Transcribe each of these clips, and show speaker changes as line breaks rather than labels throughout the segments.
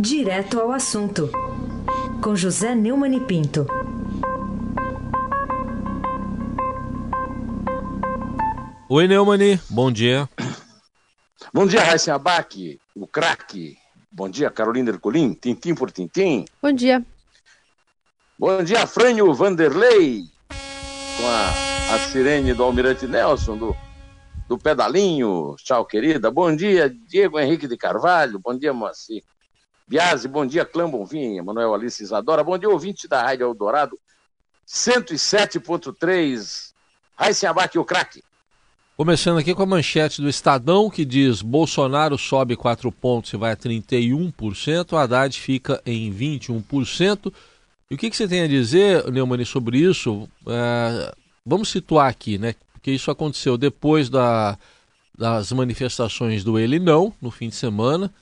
Direto ao assunto, com José Neumann e Pinto.
Oi, Neumani, bom dia.
Bom dia, Raíssa Abac, o craque. Bom dia, Carolina Ercolim, tintim por tintim.
Bom dia.
Bom dia, Frânio Vanderlei, com a, a sirene do Almirante Nelson, do, do pedalinho. Tchau, querida. Bom dia, Diego Henrique de Carvalho. Bom dia, Moacir. Biase, bom dia, Clã Bonvinha. Manuel Alice Isadora. Bom dia, ouvinte da Rádio Eldorado. 107.3. Raíssa Abac, o craque.
Começando aqui com a manchete do Estadão, que diz: Bolsonaro sobe 4 pontos e vai a 31%, Haddad fica em 21%. E o que, que você tem a dizer, Neumani, sobre isso? É, vamos situar aqui, né? Porque isso aconteceu depois da, das manifestações do Ele Não, no fim de semana,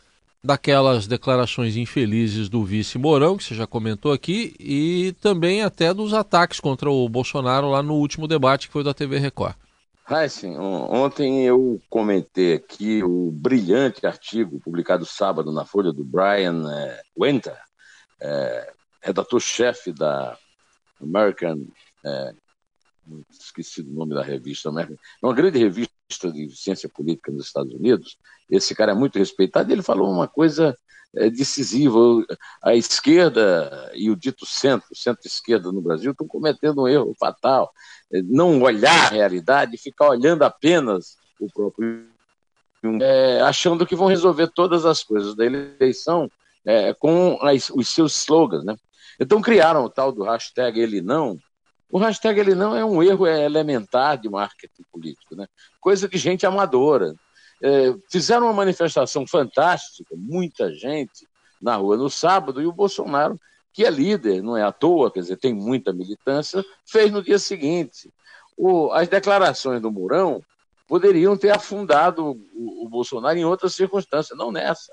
daquelas declarações infelizes do vice Mourão, que você já comentou aqui, e também até dos ataques contra o Bolsonaro lá no último debate que foi da TV Record.
Heisen, ontem eu comentei aqui o brilhante artigo publicado sábado na Folha do Brian é, Winter, é, redator-chefe da American, é, esqueci o nome da revista, American, é uma grande revista de ciência política nos Estados Unidos. Esse cara é muito respeitado. Ele falou uma coisa é, decisiva. A esquerda e o dito centro, centro-esquerda no Brasil, estão cometendo um erro fatal. É, não olhar a realidade, ficar olhando apenas o próprio. É, achando que vão resolver todas as coisas da eleição é, com as, os seus slogans, né? Então criaram o tal do hashtag ele não. O hashtag ele não é um erro elementar de marketing político, né? Coisa de gente amadora. É, fizeram uma manifestação fantástica, muita gente na rua no sábado, e o Bolsonaro, que é líder, não é à toa, quer dizer, tem muita militância, fez no dia seguinte. O, as declarações do Mourão poderiam ter afundado o, o Bolsonaro em outras circunstâncias, não nessa.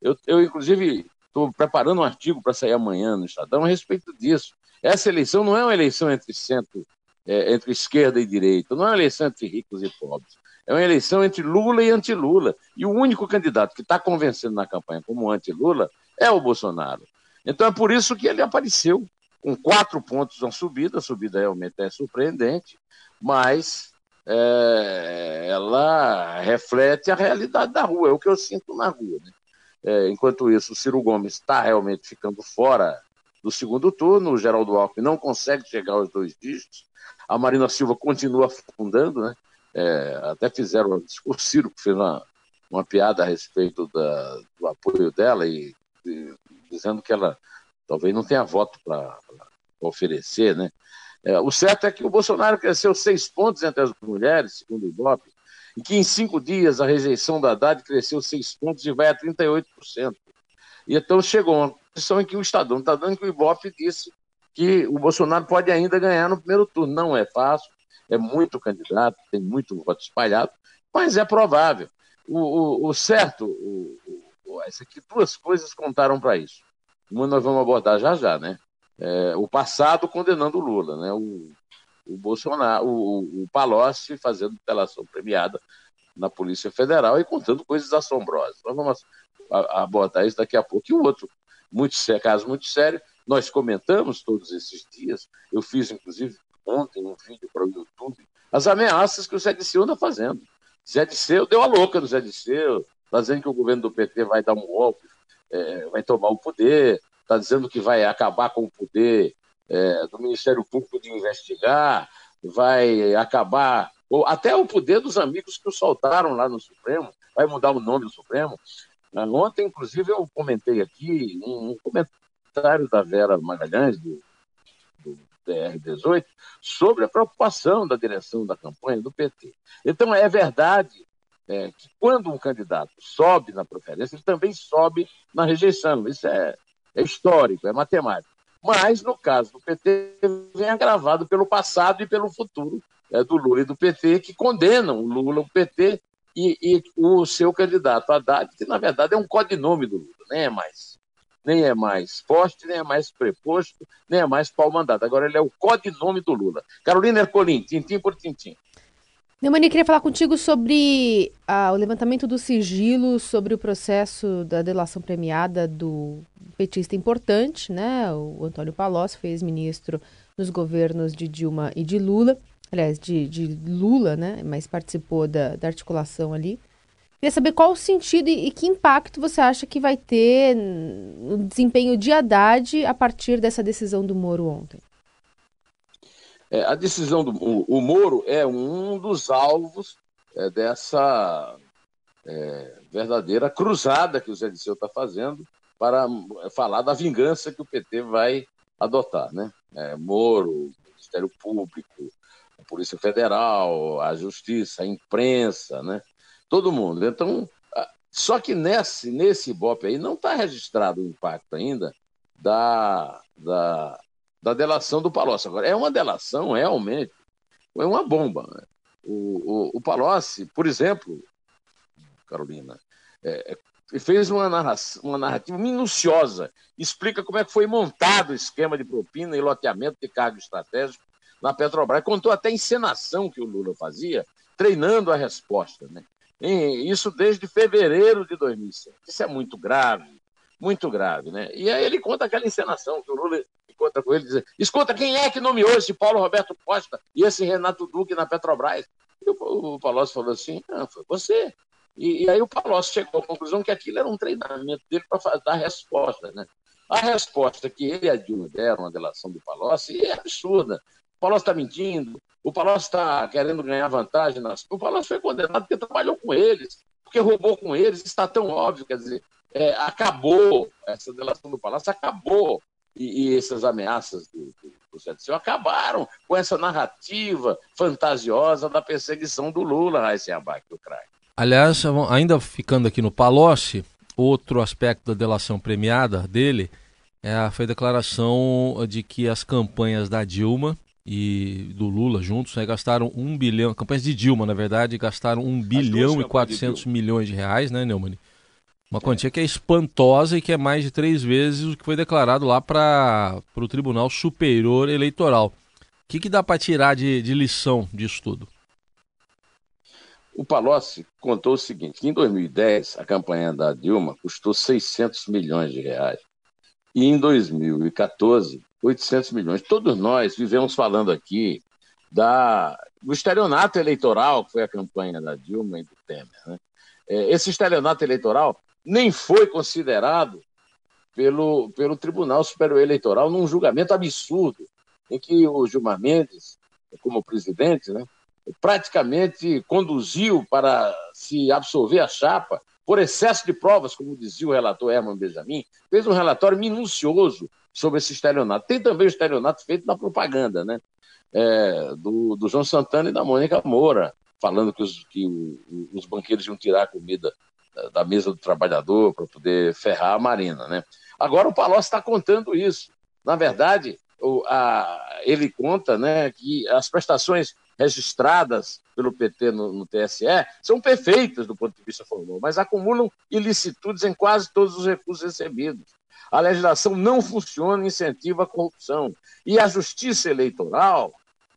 Eu, eu inclusive, Estou preparando um artigo para sair amanhã no Estadão a respeito disso. Essa eleição não é uma eleição entre centro, é, entre esquerda e direita, não é uma eleição entre ricos e pobres. É uma eleição entre Lula e anti-Lula. E o único candidato que está convencendo na campanha como anti-Lula é o Bolsonaro. Então é por isso que ele apareceu com quatro pontos na subida. A subida realmente é surpreendente, mas é, ela reflete a realidade da rua, é o que eu sinto na rua. Né? É, enquanto isso, o Ciro Gomes está realmente ficando fora do segundo turno, o Geraldo Alckmin não consegue chegar aos dois dígitos, a Marina Silva continua afundando, né? É, até fizeram, o Ciro fez uma, uma piada a respeito da, do apoio dela e, e, dizendo que ela talvez não tenha voto para oferecer, né? É, o certo é que o Bolsonaro cresceu seis pontos entre as mulheres, segundo o Ibope, e que em cinco dias a rejeição da Haddad cresceu seis pontos e vai a 38%. E então chegou posição em que o Estadão está dando que o Ibope disse que o Bolsonaro pode ainda ganhar no primeiro turno. Não é fácil, é muito candidato, tem muito voto espalhado, mas é provável. O, o, o certo, o, o, aqui, duas coisas contaram para isso. Uma nós vamos abordar já já, né? É, o passado condenando o Lula, né? O, o Bolsonaro, o, o Palocci fazendo delação premiada na Polícia Federal e contando coisas assombrosas. Nós vamos abordar isso daqui a pouco. E o outro, muito caso muito sério, nós comentamos todos esses dias, eu fiz inclusive ontem um vídeo para o YouTube, as ameaças que o Zé Disseu anda fazendo. Zé Disseu deu a louca no Zé Disseu, está dizendo que o governo do PT vai dar um golpe, é, vai tomar o poder, está dizendo que vai acabar com o poder é, do Ministério Público de investigar, vai acabar, ou até o poder dos amigos que o soltaram lá no Supremo, vai mudar o nome do Supremo. Ah, ontem, inclusive, eu comentei aqui um comentário da Vera Magalhães, do, do DR18, sobre a preocupação da direção da campanha do PT. Então, é verdade é, que quando um candidato sobe na preferência, ele também sobe na rejeição. Isso é, é histórico, é matemático. Mas, no caso do PT, vem agravado pelo passado e pelo futuro é, do Lula e do PT, que condenam o Lula, o PT e, e, o seu candidato Haddad, que na verdade é um codinome do Lula, nem é mais. Nem é mais forte, nem é mais preposto, nem é mais pau mandado. Agora ele é o codinome do Lula. Carolina Ercolim, tintim por tintim.
Neumani, queria falar contigo sobre ah, o levantamento do sigilo sobre o processo da delação premiada do petista importante, né? O Antônio Palocci foi ex-ministro nos governos de Dilma e de Lula, aliás, de, de Lula, né? Mas participou da, da articulação ali. Queria saber qual o sentido e, e, que impacto você acha que vai ter no desempenho de Haddad a partir dessa decisão do Moro ontem.
É, a decisão do o, o, Moro é um dos alvos é, dessa é, verdadeira cruzada que o Zé Disseu está fazendo para é, falar da vingança que o PT vai adotar. Né? É, Moro, Ministério Público, Polícia Federal, a Justiça, a imprensa, né? todo mundo. Então, só que nesse, nesse Ibope aí não está registrado o impacto ainda da, da, da delação do Palocci. Agora, é uma delação realmente, é uma bomba. Né? O, o, o Palocci, por exemplo, Carolina, é, é, fez uma, narração, uma narrativa minuciosa, explica como é que foi montado o esquema de propina e loteamento de cargo estratégico na Petrobras. Contou até a encenação que o Lula fazia, treinando a resposta. Né? E isso desde fevereiro de 2007. Isso é muito grave, muito grave. Né? E aí ele conta aquela encenação que o Lula encontra com ele e diz: escuta, quem é que nomeou esse Paulo Roberto Costa e esse Renato Duque na Petrobras? E o, o Palocci falou assim: ah, foi você. E, e, aí o Palocci chegou à conclusão que aquilo era um treinamento dele para dar resposta. Né? A resposta que ele e a Dilma deram à delação do Palocci é absurda. Palocci está mentindo, o Palocci está querendo ganhar vantagem. Nas... O Palocci foi condenado porque trabalhou com eles, porque roubou com eles, está tão óbvio, quer dizer, é, acabou essa delação do Palácio, acabou e, e essas ameaças do, do, do acabaram com essa narrativa fantasiosa da perseguição do Lula, Raíssa Abac, do CRAI.
Aliás, ainda ficando aqui no Palocci, outro aspecto da delação premiada dele é, foi a declaração de que as campanhas da Dilma e do Lula juntos né, gastaram um bilhão, campanhas de Dilma, na verdade, gastaram um bilhão e quatrocentos milhões de reais, né, Neumann? Uma quantia que é espantosa e que é mais de três vezes o que foi declarado lá para o Tribunal Superior Eleitoral. O que, que dá para tirar de, de lição disso tudo?
O Palocci contou o seguinte, que em 2010 a campanha da Dilma custou 600 milhões de reais e em 2014 800 milhões. Todos nós vivemos falando aqui da, do estelionato eleitoral que foi a campanha da Dilma e do Temer. Né? É, esse estelionato eleitoral nem foi considerado pelo, pelo Tribunal Superior Eleitoral num julgamento absurdo, em que o Gilmar Mendes, como presidente, né, praticamente conduziu para se absolver a chapa por excesso de provas, como dizia o relator Herman Benjamin, fez um relatório minucioso sobre esse estelionato. Tem também o estelionato feito na propaganda, né? É, do, do João Santana e da Mônica Moura, falando que os, que os banqueiros iam tirar a comida da mesa do trabalhador para poder ferrar a Marina. Né? Agora o Palocci está contando isso. Na verdade, o, a, ele conta né, que as prestações registradas pelo PT no, no, TSE são perfeitas do ponto de vista formal, mas acumulam ilicitudes em quase todos os recursos recebidos. A legislação não funciona e incentiva a corrupção. E a justiça eleitoral,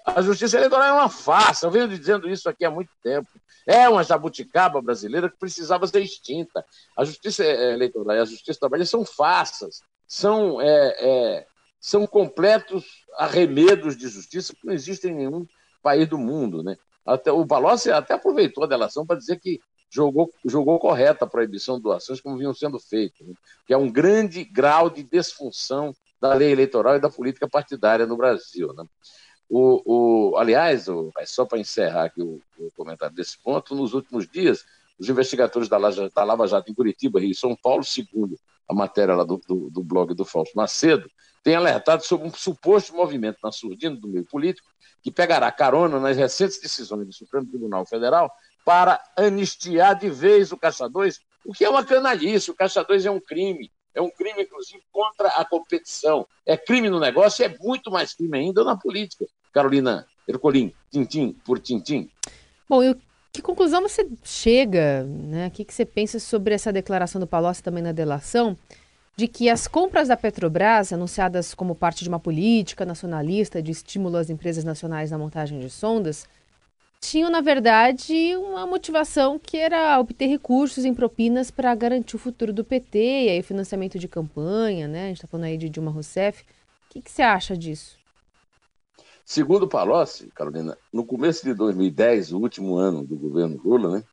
a justiça eleitoral é uma farsa. Eu venho dizendo isso aqui há muito tempo. É uma jabuticaba brasileira que precisava ser extinta. A justiça é, eleitoral e a justiça trabalhista são farsas, são, é, é, são completos arremedos de justiça que não existem em nenhum país do mundo. Né? Até, o Palocci até aproveitou a delação para dizer que jogou, jogou correta a proibição de doações como vinham sendo feitas, né? que é um grande grau de desfunção da lei eleitoral e da política partidária no Brasil. Né? O, o, aliás, o, só para encerrar aqui o, o, comentário desse ponto, nos últimos dias, os investigadores da, da Lava Jato em Curitiba, Rio e São Paulo, segundo a matéria lá do, do, do blog do Fausto Macedo, têm alertado sobre um suposto movimento na surdina do meio político que pegará carona nas recentes decisões do Supremo Tribunal Federal para anistiar de vez o Caixa 2, o que é uma canalice. O Caixa 2 é um crime, é um crime, inclusive, contra a competição. É crime no negócio e é muito mais crime ainda na política. Carolina Ercolim, tintim por tintim.
Bom, e que conclusão você chega, né? O que, que você pensa sobre essa declaração do Palocci também na delação, de que as compras da Petrobras, anunciadas como parte de uma política nacionalista de estímulo às empresas nacionais na montagem de sondas, tinham, na verdade, uma motivação que era obter recursos em propinas para garantir o futuro do PT e aí o financiamento de campanha, né? A gente está falando aí de Dilma Rousseff. O que, que você acha disso?
Segundo Palocci, Carolina, no começo de 2010, o último ano do governo Lula, né,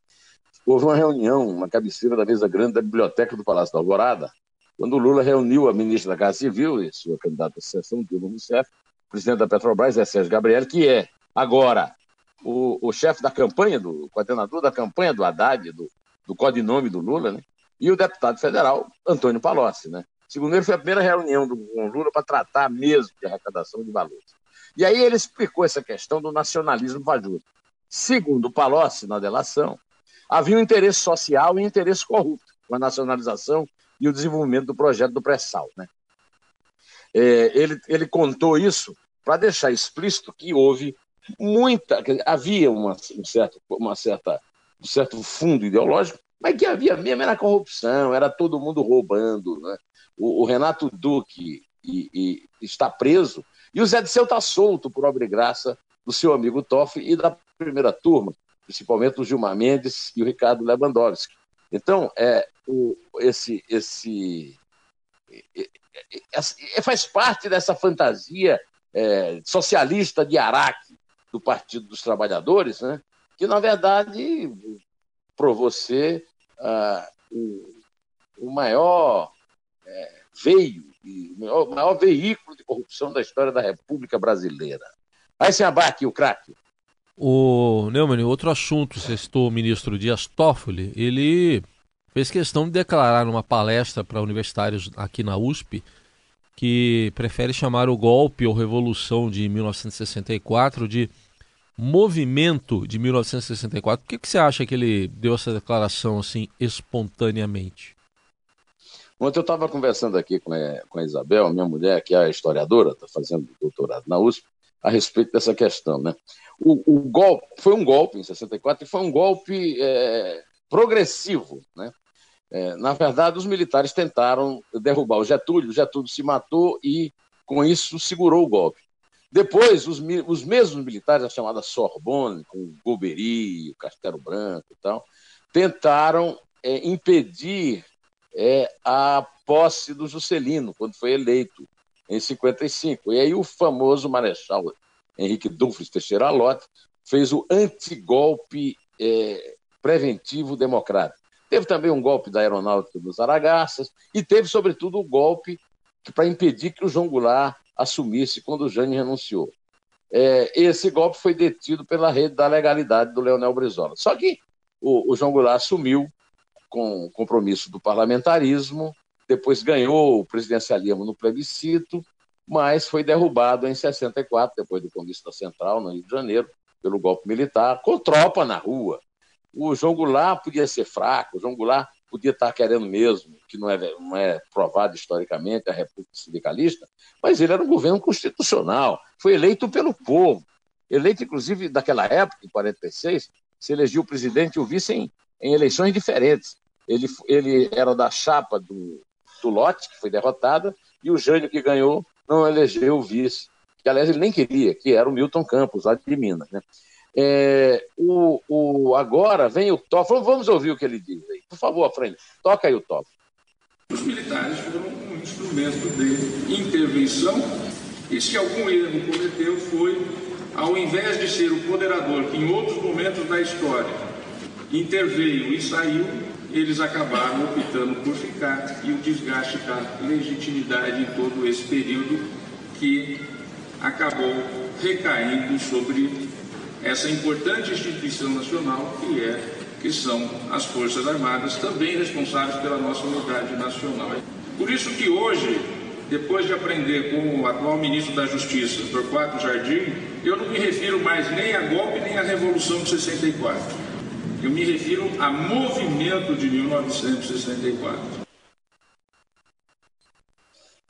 houve uma reunião, uma cabeceira da mesa grande da biblioteca do Palácio da Alvorada, quando o Lula reuniu a ministra da Casa Civil e sua candidata à sucessão, Dilma Rousseff, presidente da Petrobras, é Sérgio Gabriel, que é agora o, o chefe da campanha, do coordenador da campanha do Haddad, do, do codinome do Lula, né, e o deputado federal, Antônio Palocci. Né. Segundo ele, foi a primeira reunião do, com o Lula para tratar mesmo de arrecadação de valores. E aí ele explicou essa questão do nacionalismo fajuto. Segundo Palocci, na delação, havia um interesse social e um interesse corrupto com a nacionalização e o desenvolvimento do projeto do pré-sal. Né? É, ele, ele contou isso para deixar explícito que houve muita. Havia uma, um, certo, uma certa, um certo fundo ideológico, mas que havia mesmo era corrupção, era todo mundo roubando. Né? O, o Renato Duque e, e está preso e o Zé Disseu está solto por obra e graça do seu amigo Toff e da primeira turma, principalmente o Gilmar Mendes e o Ricardo Lewandowski. Então, é, o, esse, esse é, é, faz parte dessa fantasia é, socialista de Araque do Partido dos Trabalhadores, né, que, na verdade, provou ser ah, o, o, maior é, veio o maior, maior, veículo de corrupção da história da República Brasileira. Aí se abarque o craque.
O Neumann, outro assunto, citou o ministro Dias Toffoli, ele fez questão de declarar numa palestra para universitários aqui na USP que prefere chamar o golpe ou revolução de 1964 de movimento de 1964. Por que, que você acha que ele deu essa declaração assim espontaneamente?
Ontem eu estava conversando aqui com a, com a Isabel, minha mulher, que é historiadora, está fazendo doutorado na USP, a respeito dessa questão. Né? O, o, golpe foi um golpe em 64 e foi um golpe é, progressivo. Né? É, na verdade, os militares tentaram derrubar o Getúlio, o Getúlio se matou e, com isso, segurou o golpe. Depois, os, os mesmos militares, a chamada Sorbonne, com o Golbery, o Castelo Branco e tal, tentaram é, impedir é a posse do Juscelino, quando foi eleito, em 55. E aí o famoso Marechal Henrique Dumfries Teixeira Lott fez o antigolpe é, preventivo democrático. Teve também um golpe da aeronáutica dos Aragaças e teve, sobretudo, o golpe para impedir que o João Goulart assumisse quando o Jânio renunciou. É, esse golpe foi detido pela rede da legalidade do Leonel Brizola. Só que o, o João Goulart assumiu com compromisso do parlamentarismo, depois ganhou o presidencialismo no plebiscito, mas foi derrubado em 64, depois do da Central, no Rio de Janeiro, pelo golpe militar, com tropa na rua. O João Goulart podia ser fraco, o João Goulart podia estar querendo mesmo, que não é, não é provado historicamente, a República Sindicalista, mas ele era um governo constitucional, foi eleito pelo povo. Eleito, inclusive, daquela época, em 46, se elegeu o presidente e o vice em, em eleições diferentes. Ele, ele era da chapa do, do Lote, que foi derrotada, e o Jânio, que ganhou, não elegeu o vice, que aliás ele nem queria, que era o Milton Campos, lá de Minas. Né? É, o, o, agora vem o Toff, vamos ouvir o que ele diz aí. Por favor, frente, toca aí o Toff.
Os militares foram um instrumento de intervenção e se algum erro cometeu foi, ao invés de ser o moderador que em outros momentos da história interveio e saiu, eles acabaram optando por ficar e o desgaste da legitimidade em todo esse período que acabou recaindo sobre essa importante instituição nacional que é que são as Forças Armadas, também responsáveis pela nossa unidade nacional. Por isso que hoje, depois de aprender com o atual ministro da Justiça, Torquato Jardim, eu não me refiro mais nem a golpe nem à Revolução de 64 eu me refiro a movimento de 1964.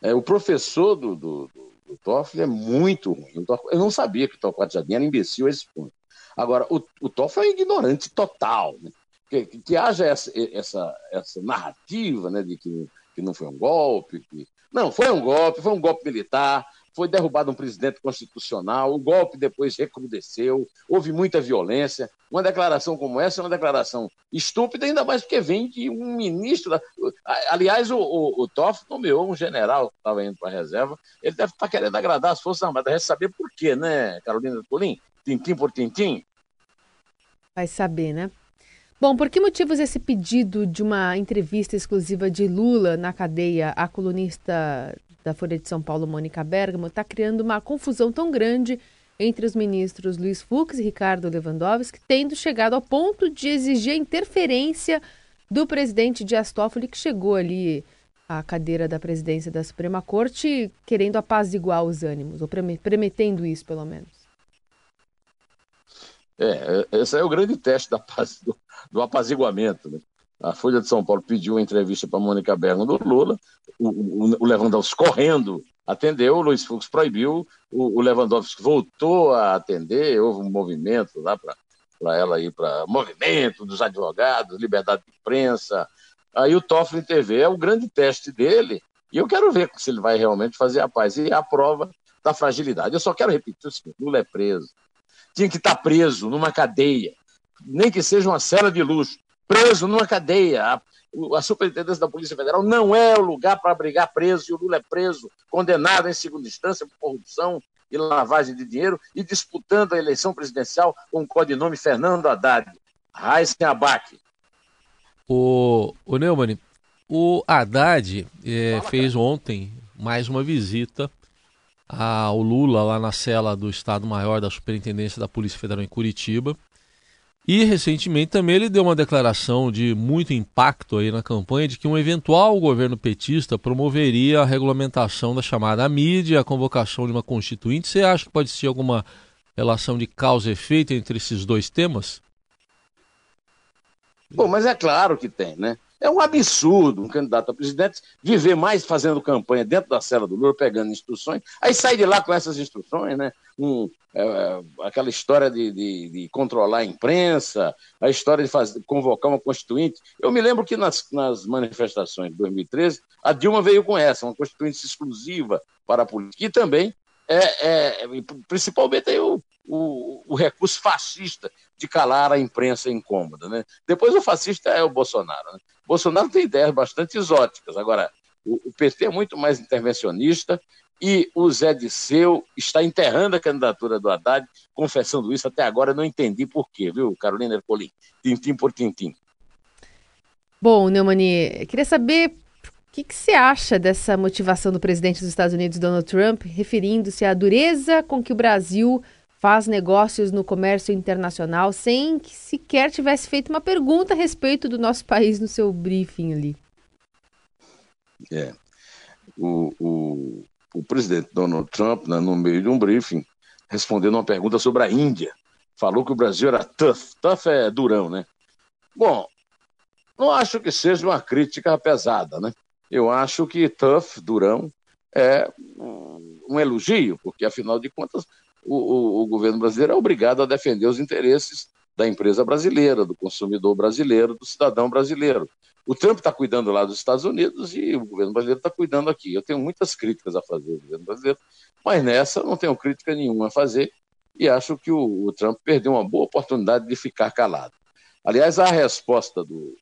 É, o professor do, do, do, do Toffoli é muito ruim. Eu não sabia que o Torquato era imbecil a esse ponto. Agora, o, o Toffoli é ignorante total. Né? Que, que, que, haja essa, essa, essa narrativa né, de que, que não foi um golpe. Que... Não, foi um golpe, foi um golpe militar, foi derrubado um presidente constitucional, o golpe depois recrudesceu, houve muita violência. Uma declaração como essa é uma declaração estúpida, ainda mais porque vem de um ministro. Aliás, o, o, o Toff nomeou um general que estava indo para a reserva. Ele deve estar tá querendo agradar as Forças Armadas. Deve saber por quê, né, Carolina Colim? Tintim por tintim?
Vai saber, né? Bom, por que motivos esse pedido de uma entrevista exclusiva de Lula na cadeia à colunista da Folha de São Paulo, Mônica Bergamo, está criando uma confusão tão grande entre os ministros Luiz Fux e Ricardo Lewandowski, tendo chegado ao ponto de exigir a interferência do presidente Dias Toffoli, que chegou ali à cadeira da presidência da Suprema Corte, querendo apaziguar os ânimos, ou prometendo isso, pelo menos.
É, esse é o grande teste da paz, do, do apaziguamento. Né? A Folha de São Paulo pediu uma entrevista para Mônica Bergamo do Lula, o, o, o Lewandowski correndo atendeu, o Luiz Fux proibiu, o, o Lewandowski voltou a atender, houve um movimento lá para ela ir para movimento dos advogados, liberdade de imprensa. Aí o Toffoli TV é o grande teste dele, e eu quero ver se ele vai realmente fazer a paz. E a prova da fragilidade. Eu só quero repetir o seguinte: Lula é preso. Tinha que estar preso numa cadeia, nem que seja uma cela de luxo preso numa cadeia. A, a Superintendência da Polícia Federal não é o lugar para abrigar preso, e o Lula é preso, condenado em segunda instância por corrupção e lavagem de dinheiro, e disputando a eleição presidencial com o codinome Fernando Haddad. Raíssen Abac.
O, o Neumann, o Haddad é, fez ontem mais uma visita ao Lula lá na cela do Estado-Maior da Superintendência da Polícia Federal em Curitiba. E recentemente também ele deu uma declaração de muito impacto aí na campanha de que um eventual governo petista promoveria a regulamentação da chamada mídia, a convocação de uma constituinte. Você acha que pode ser alguma relação de causa e efeito entre esses dois temas?
Bom, mas é claro que tem, né? É um absurdo um candidato a presidente viver mais fazendo campanha dentro da cela do Lula, pegando instruções, aí sai de lá com essas instruções, né? Um, é, aquela história de, de, de, controlar a imprensa, a história de fazer, convocar uma constituinte. Eu me lembro que nas, nas manifestações de 2013, a Dilma veio com essa, uma constituinte exclusiva para a política, e também é, é, principalmente aí o, o, o, recurso fascista de calar a imprensa incômoda. Né? Depois o fascista é o Bolsonaro. Né? Bolsonaro tem ideias bastante exóticas. Agora, o, o PT é muito mais intervencionista e o Zé Disseu está enterrando a candidatura do Haddad, confessando isso. Até agora não entendi por quê, viu, Carolina Ercolim? Tintim por tintim.
Bom, Neumani, queria saber que, que você acha dessa motivação do presidente dos Estados Unidos, Donald Trump, referindo-se à dureza com que o Brasil faz negócios no comércio internacional sem que sequer tivesse feito uma pergunta a respeito do nosso país no seu briefing ali?
É. O, o, o presidente Donald Trump, né, no meio de um briefing, respondendo uma pergunta sobre a Índia, falou que o Brasil era tough. Tough é durão, né? Bom, não acho que seja uma crítica pesada, né? eu acho que tough, durão, é um elogio, porque afinal de contas o, o, o, governo brasileiro é obrigado a defender os interesses da empresa brasileira, do consumidor brasileiro, do cidadão brasileiro. O Trump está cuidando lá dos Estados Unidos e o governo brasileiro está cuidando aqui. Eu tenho muitas críticas a fazer ao governo brasileiro, mas nessa não tenho crítica nenhuma a fazer e acho que o, o Trump perdeu uma boa oportunidade de ficar calado. Aliás, a resposta do,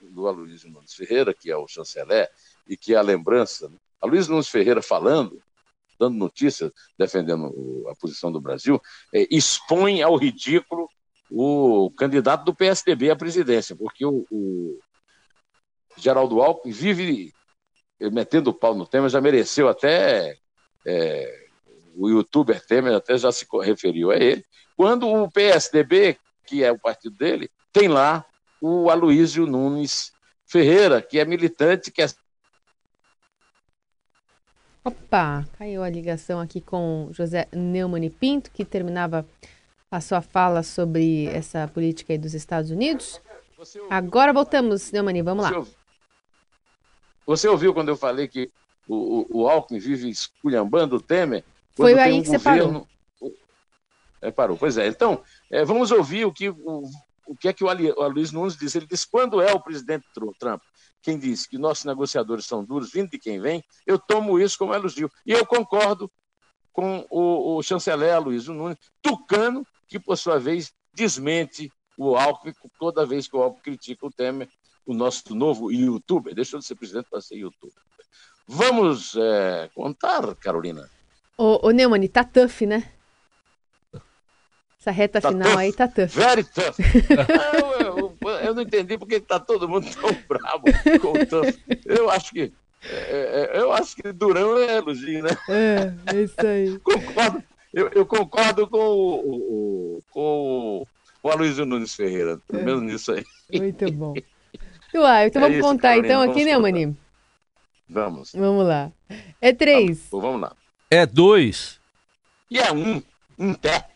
do Aloysio Nunes Ferreira, que é o chanceler, e que é a lembrança. Né? Aloysio Nunes Ferreira falando, dando notícias, defendendo a posição do Brasil, é, expõe ao ridículo o candidato do PSDB à presidência, porque o, o Geraldo Alckmin vive metendo o pau no tema, já mereceu até. É, o youtuber Temer até já se referiu a ele, quando o PSDB, que é o partido dele, tem lá o Aloísio Nunes Ferreira, que é militante, que é.
Opa, caiu a ligação aqui com José Neumann Pinto, que terminava a sua fala sobre essa política aí dos Estados Unidos. Agora voltamos, Neumann, vamos lá.
Você ouviu, quando eu falei que o, o, o Alckmin vive esculhambando o Temer?
Foi aí um que governo... você
parou. É, parou. Pois é. Então, é, vamos ouvir o que o o que é que o Luiz Nunes diz? Ele diz: quando é o presidente Trump quem diz que nossos negociadores são duros, vindo de quem vem, eu tomo isso como elogio. E eu concordo com o, o chanceler Luiz Nunes, Tucano, que por sua vez desmente o Alckmin toda vez que o Alckmin critica o Temer, o nosso novo youtuber. Deixou de ser presidente para ser youtuber. Vamos é, contar, Carolina?
Ô, ô Neumann, tá tough, né? Essa reta
Tá
final
tough.
aí tá tough.
Very tough. eu, não entendi porque está todo mundo tão bravo. Eu acho que é, é, eu acho que Durão é elogio, né?
É, é isso aí.
Concordo. Eu, eu concordo com o, o- o- com o, Aloysio Nunes Ferreira, pelo menos nisso aí.
Muito bom. Uai, então
É
vamos
isso,
contar
Carolina,
então
vamos
aqui, né,
contar.
Mani?
Vamos.
Vamos lá. É três.
Vamos lá.
É dois.
E é um, um pé.